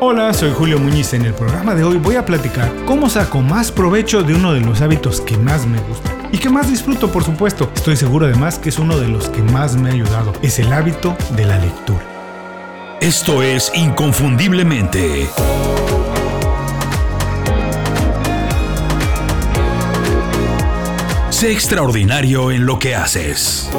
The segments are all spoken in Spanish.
Hola, soy Julio Muñiz. En el programa de hoy voy a platicar cómo saco más provecho de uno de los hábitos que más me gustan y que más disfruto, por supuesto. Estoy seguro además que es uno de los que más me ha ayudado. Es el hábito de la lectura. Esto es Inconfundiblemente. Sé extraordinario en lo que haces.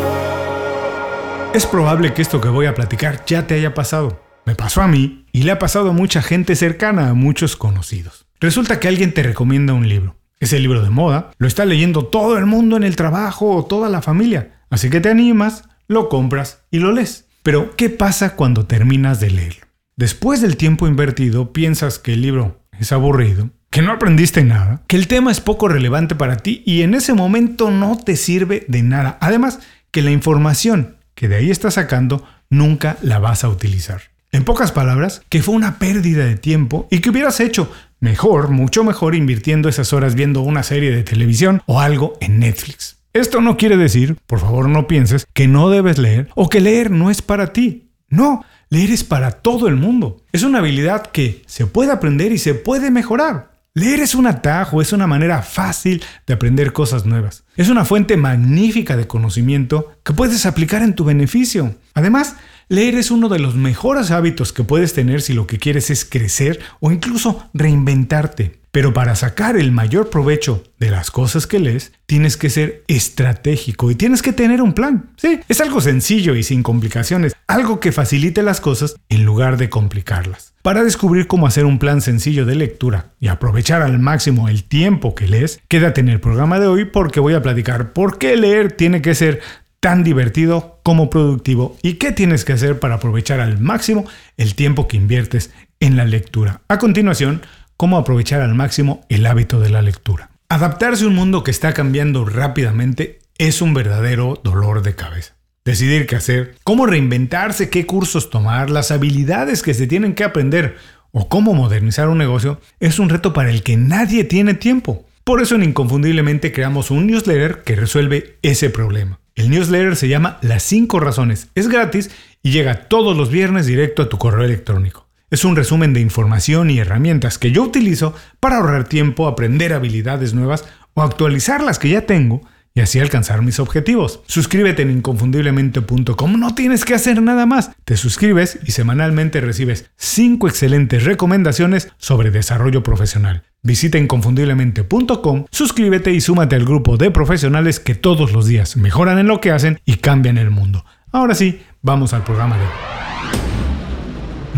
Es probable que esto que voy a platicar ya te haya pasado. Me pasó a mí y le ha pasado a mucha gente cercana, a muchos conocidos. Resulta que alguien te recomienda un libro. Ese libro de moda lo está leyendo todo el mundo en el trabajo o toda la familia. Así que te animas, lo compras y lo lees. Pero, ¿qué pasa cuando terminas de leerlo? Después del tiempo invertido, piensas que el libro es aburrido, que no aprendiste nada, que el tema es poco relevante para ti y en ese momento no te sirve de nada. Además, que la información que de ahí estás sacando nunca la vas a utilizar. En pocas palabras, que fue una pérdida de tiempo y que hubieras hecho mejor, mucho mejor invirtiendo esas horas viendo una serie de televisión o algo en Netflix. Esto no quiere decir, por favor no pienses, que no debes leer o que leer no es para ti. No, leer es para todo el mundo. Es una habilidad que se puede aprender y se puede mejorar. Leer es un atajo, es una manera fácil de aprender cosas nuevas. Es una fuente magnífica de conocimiento que puedes aplicar en tu beneficio. Además, leer es uno de los mejores hábitos que puedes tener si lo que quieres es crecer o incluso reinventarte. Pero para sacar el mayor provecho de las cosas que lees, tienes que ser estratégico y tienes que tener un plan. Sí, es algo sencillo y sin complicaciones, algo que facilite las cosas en lugar de complicarlas. Para descubrir cómo hacer un plan sencillo de lectura y aprovechar al máximo el tiempo que lees, quédate en el programa de hoy porque voy a platicar por qué leer tiene que ser tan divertido como productivo y qué tienes que hacer para aprovechar al máximo el tiempo que inviertes en la lectura. A continuación, cómo aprovechar al máximo el hábito de la lectura. Adaptarse a un mundo que está cambiando rápidamente es un verdadero dolor de cabeza. Decidir qué hacer, cómo reinventarse, qué cursos tomar, las habilidades que se tienen que aprender o cómo modernizar un negocio es un reto para el que nadie tiene tiempo. Por eso en Inconfundiblemente creamos un newsletter que resuelve ese problema. El newsletter se llama Las 5 Razones, es gratis y llega todos los viernes directo a tu correo electrónico. Es un resumen de información y herramientas que yo utilizo para ahorrar tiempo, aprender habilidades nuevas o actualizar las que ya tengo y así alcanzar mis objetivos. Suscríbete en inconfundiblemente.com, no tienes que hacer nada más. Te suscribes y semanalmente recibes 5 excelentes recomendaciones sobre desarrollo profesional. Visita inconfundiblemente.com, suscríbete y súmate al grupo de profesionales que todos los días mejoran en lo que hacen y cambian el mundo. Ahora sí, vamos al programa de hoy.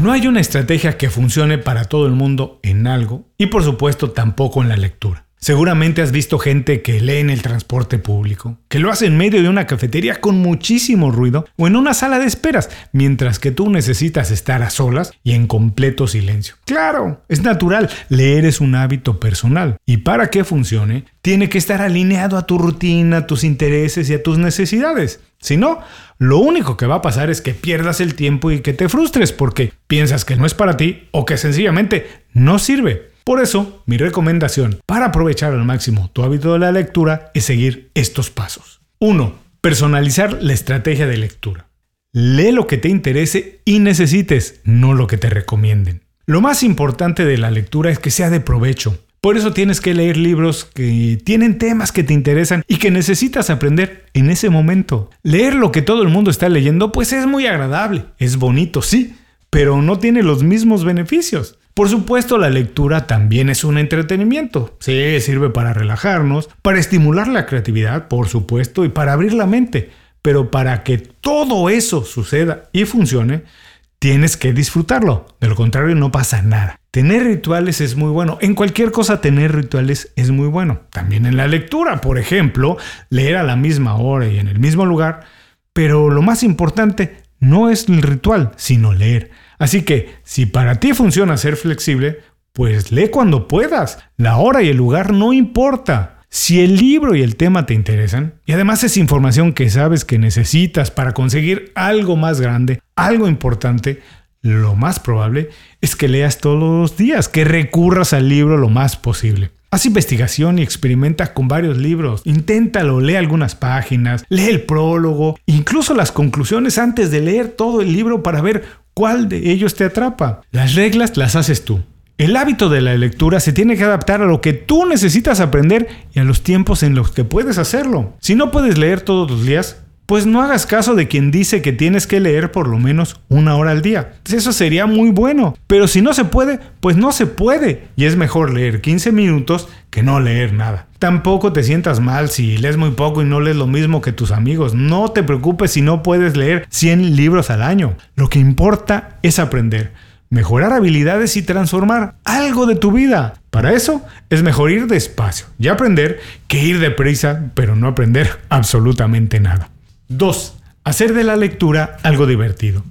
No hay una estrategia que funcione para todo el mundo en algo y por supuesto tampoco en la lectura. Seguramente has visto gente que lee en el transporte público, que lo hace en medio de una cafetería con muchísimo ruido o en una sala de esperas, mientras que tú necesitas estar a solas y en completo silencio. Claro, es natural, leer es un hábito personal y para que funcione, tiene que estar alineado a tu rutina, a tus intereses y a tus necesidades. Si no, lo único que va a pasar es que pierdas el tiempo y que te frustres porque piensas que no es para ti o que sencillamente no sirve. Por eso, mi recomendación para aprovechar al máximo tu hábito de la lectura es seguir estos pasos. 1. Personalizar la estrategia de lectura. Lee lo que te interese y necesites, no lo que te recomienden. Lo más importante de la lectura es que sea de provecho, por eso tienes que leer libros que tienen temas que te interesan y que necesitas aprender en ese momento. Leer lo que todo el mundo está leyendo pues es muy agradable, es bonito, sí, pero no tiene los mismos beneficios. Por supuesto, la lectura también es un entretenimiento. Sí, sirve para relajarnos, para estimular la creatividad, por supuesto, y para abrir la mente. Pero para que todo eso suceda y funcione, tienes que disfrutarlo. De lo contrario, no pasa nada. Tener rituales es muy bueno. En cualquier cosa tener rituales es muy bueno. También en la lectura, por ejemplo, leer a la misma hora y en el mismo lugar. Pero lo más importante no es el ritual, sino leer. Así que si para ti funciona ser flexible, pues lee cuando puedas. La hora y el lugar no importa. Si el libro y el tema te interesan, y además es información que sabes que necesitas para conseguir algo más grande, algo importante, lo más probable es que leas todos los días, que recurras al libro lo más posible. Haz investigación y experimenta con varios libros. Inténtalo, lee algunas páginas, lee el prólogo, incluso las conclusiones antes de leer todo el libro para ver ¿Cuál de ellos te atrapa? Las reglas las haces tú. El hábito de la lectura se tiene que adaptar a lo que tú necesitas aprender y a los tiempos en los que puedes hacerlo. Si no puedes leer todos los días, pues no hagas caso de quien dice que tienes que leer por lo menos una hora al día. Eso sería muy bueno. Pero si no se puede, pues no se puede. Y es mejor leer 15 minutos que no leer nada. Tampoco te sientas mal si lees muy poco y no lees lo mismo que tus amigos. No te preocupes si no puedes leer 100 libros al año. Lo que importa es aprender mejorar habilidades y transformar algo de tu vida. Para eso es mejor ir despacio y aprender que ir deprisa, pero no aprender absolutamente nada. 2. Hacer de la lectura algo divertido.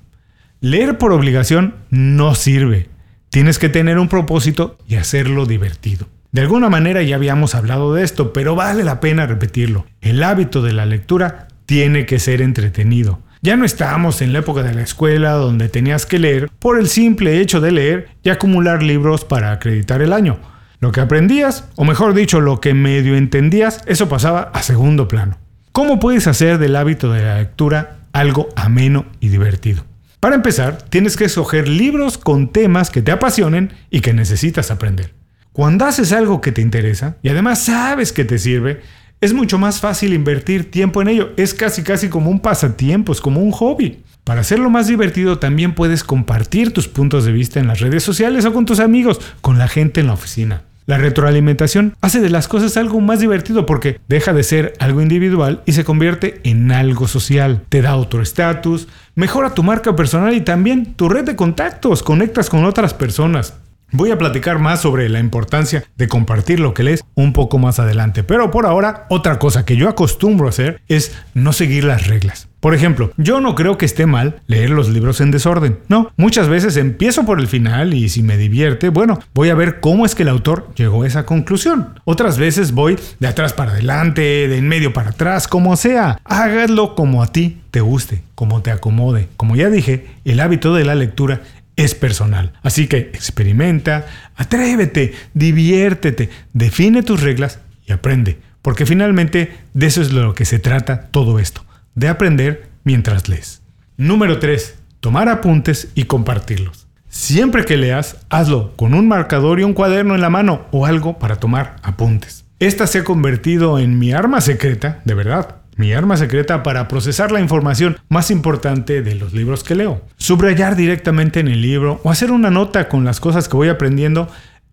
Leer por obligación no sirve. Tienes que tener un propósito y hacerlo divertido. De alguna manera ya habíamos hablado de esto, pero vale la pena repetirlo. El hábito de la lectura tiene que ser entretenido. Ya no estábamos en la época de la escuela donde tenías que leer por el simple hecho de leer y acumular libros para acreditar el año. Lo que aprendías, o mejor dicho, lo que medio entendías, eso pasaba a segundo plano. ¿Cómo puedes hacer del hábito de la lectura algo ameno y divertido? Para empezar, tienes que escoger libros con temas que te apasionen y que necesitas aprender. Cuando haces algo que te interesa y además sabes que te sirve, es mucho más fácil invertir tiempo en ello. Es casi casi como un pasatiempo, es como un hobby. Para hacerlo más divertido también puedes compartir tus puntos de vista en las redes sociales o con tus amigos, con la gente en la oficina. La retroalimentación hace de las cosas algo más divertido porque deja de ser algo individual y se convierte en algo social. Te da otro estatus, mejora tu marca personal y también tu red de contactos, conectas con otras personas. Voy a platicar más sobre la importancia de compartir lo que lees un poco más adelante, pero por ahora otra cosa que yo acostumbro a hacer es no seguir las reglas. Por ejemplo, yo no creo que esté mal leer los libros en desorden. No, muchas veces empiezo por el final y si me divierte, bueno, voy a ver cómo es que el autor llegó a esa conclusión. Otras veces voy de atrás para adelante, de en medio para atrás, como sea. Hágalo como a ti te guste, como te acomode. Como ya dije, el hábito de la lectura es personal. Así que experimenta, atrévete, diviértete, define tus reglas y aprende. Porque finalmente de eso es lo que se trata todo esto, de aprender mientras lees. Número 3. Tomar apuntes y compartirlos. Siempre que leas, hazlo con un marcador y un cuaderno en la mano o algo para tomar apuntes. Esta se ha convertido en mi arma secreta, de verdad mi arma secreta para procesar la información más importante de los libros que leo. Subrayar directamente en el libro o hacer una nota con las cosas que voy aprendiendo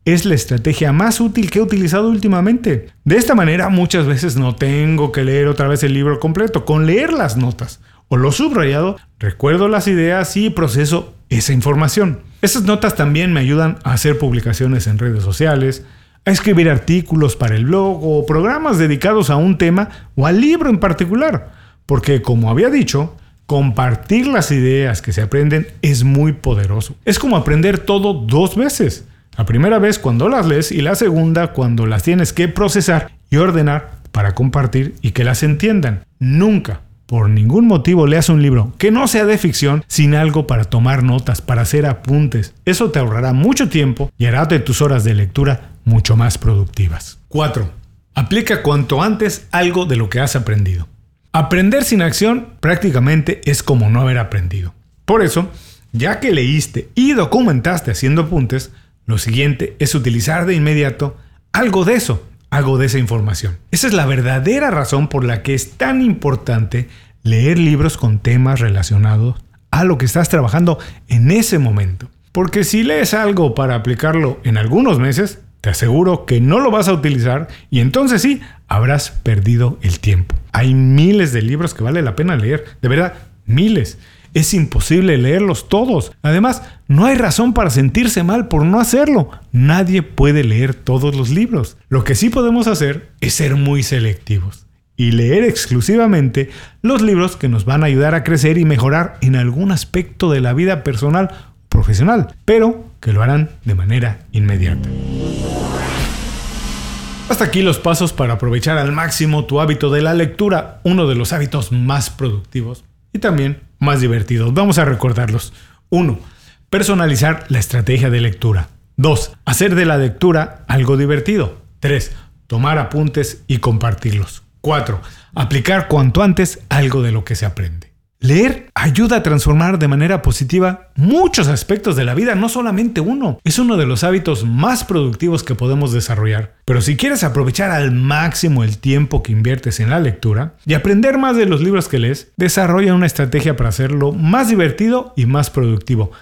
es la estrategia más útil que he utilizado últimamente. De esta manera muchas veces no tengo que leer otra vez el libro completo, con leer las notas o lo subrayado, recuerdo las ideas y proceso esa información. Esas notas también me ayudan a hacer publicaciones en redes sociales, a escribir artículos para el blog o programas dedicados a un tema o al libro en particular, porque como había dicho, compartir las ideas que se aprenden es muy poderoso. Es como aprender todo dos veces. La primera vez cuando las lees y la segunda cuando las tienes que procesar y ordenar para compartir y que las entiendan. Nunca, por ningún motivo leas un libro que no sea de ficción sin algo para tomar notas, para hacer apuntes. Eso te ahorrará mucho tiempo y hará de tus horas de lectura mucho más productivas. 4. Aplica cuanto antes algo de lo que has aprendido. Aprender sin acción prácticamente es como no haber aprendido. Por eso, ya que leíste y documentaste haciendo apuntes, lo siguiente es utilizar de inmediato algo de eso, algo de esa información. Esa es la verdadera razón por la que es tan importante leer libros con temas relacionados a lo que estás trabajando en ese momento. Porque si lees algo para aplicarlo en algunos meses, te aseguro que no lo vas a utilizar y entonces sí, habrás perdido el tiempo. Hay miles de libros que vale la pena leer, de verdad, miles. Es imposible leerlos todos. Además, no hay razón para sentirse mal por no hacerlo. Nadie puede leer todos los libros. Lo que sí podemos hacer es ser muy selectivos y leer exclusivamente los libros que nos van a ayudar a crecer y mejorar en algún aspecto de la vida personal profesional, pero que lo harán de manera inmediata. Hasta aquí los pasos para aprovechar al máximo tu hábito de la lectura, uno de los hábitos más productivos y también más divertidos. Vamos a recordarlos. 1. Personalizar la estrategia de lectura. 2. Hacer de la lectura algo divertido. 3. Tomar apuntes y compartirlos. 4. Aplicar cuanto antes algo de lo que se aprende. Leer ayuda a transformar de manera positiva muchos aspectos de la vida, no solamente uno. Es uno de los hábitos más productivos que podemos desarrollar. Pero si quieres aprovechar al máximo el tiempo que inviertes en la lectura y aprender más de los libros que lees, desarrolla una estrategia para hacerlo más divertido y más productivo.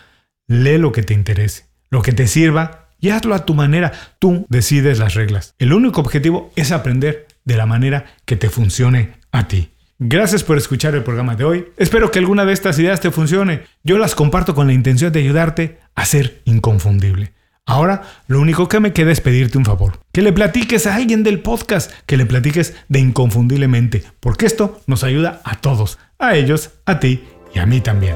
Lee lo que te interese, lo que te sirva y hazlo a tu manera. Tú decides las reglas. El único objetivo es aprender de la manera que te funcione a ti. Gracias por escuchar el programa de hoy. Espero que alguna de estas ideas te funcione. Yo las comparto con la intención de ayudarte a ser inconfundible. Ahora, lo único que me queda es pedirte un favor. Que le platiques a alguien del podcast, que le platiques de inconfundiblemente, porque esto nos ayuda a todos, a ellos, a ti y a mí también.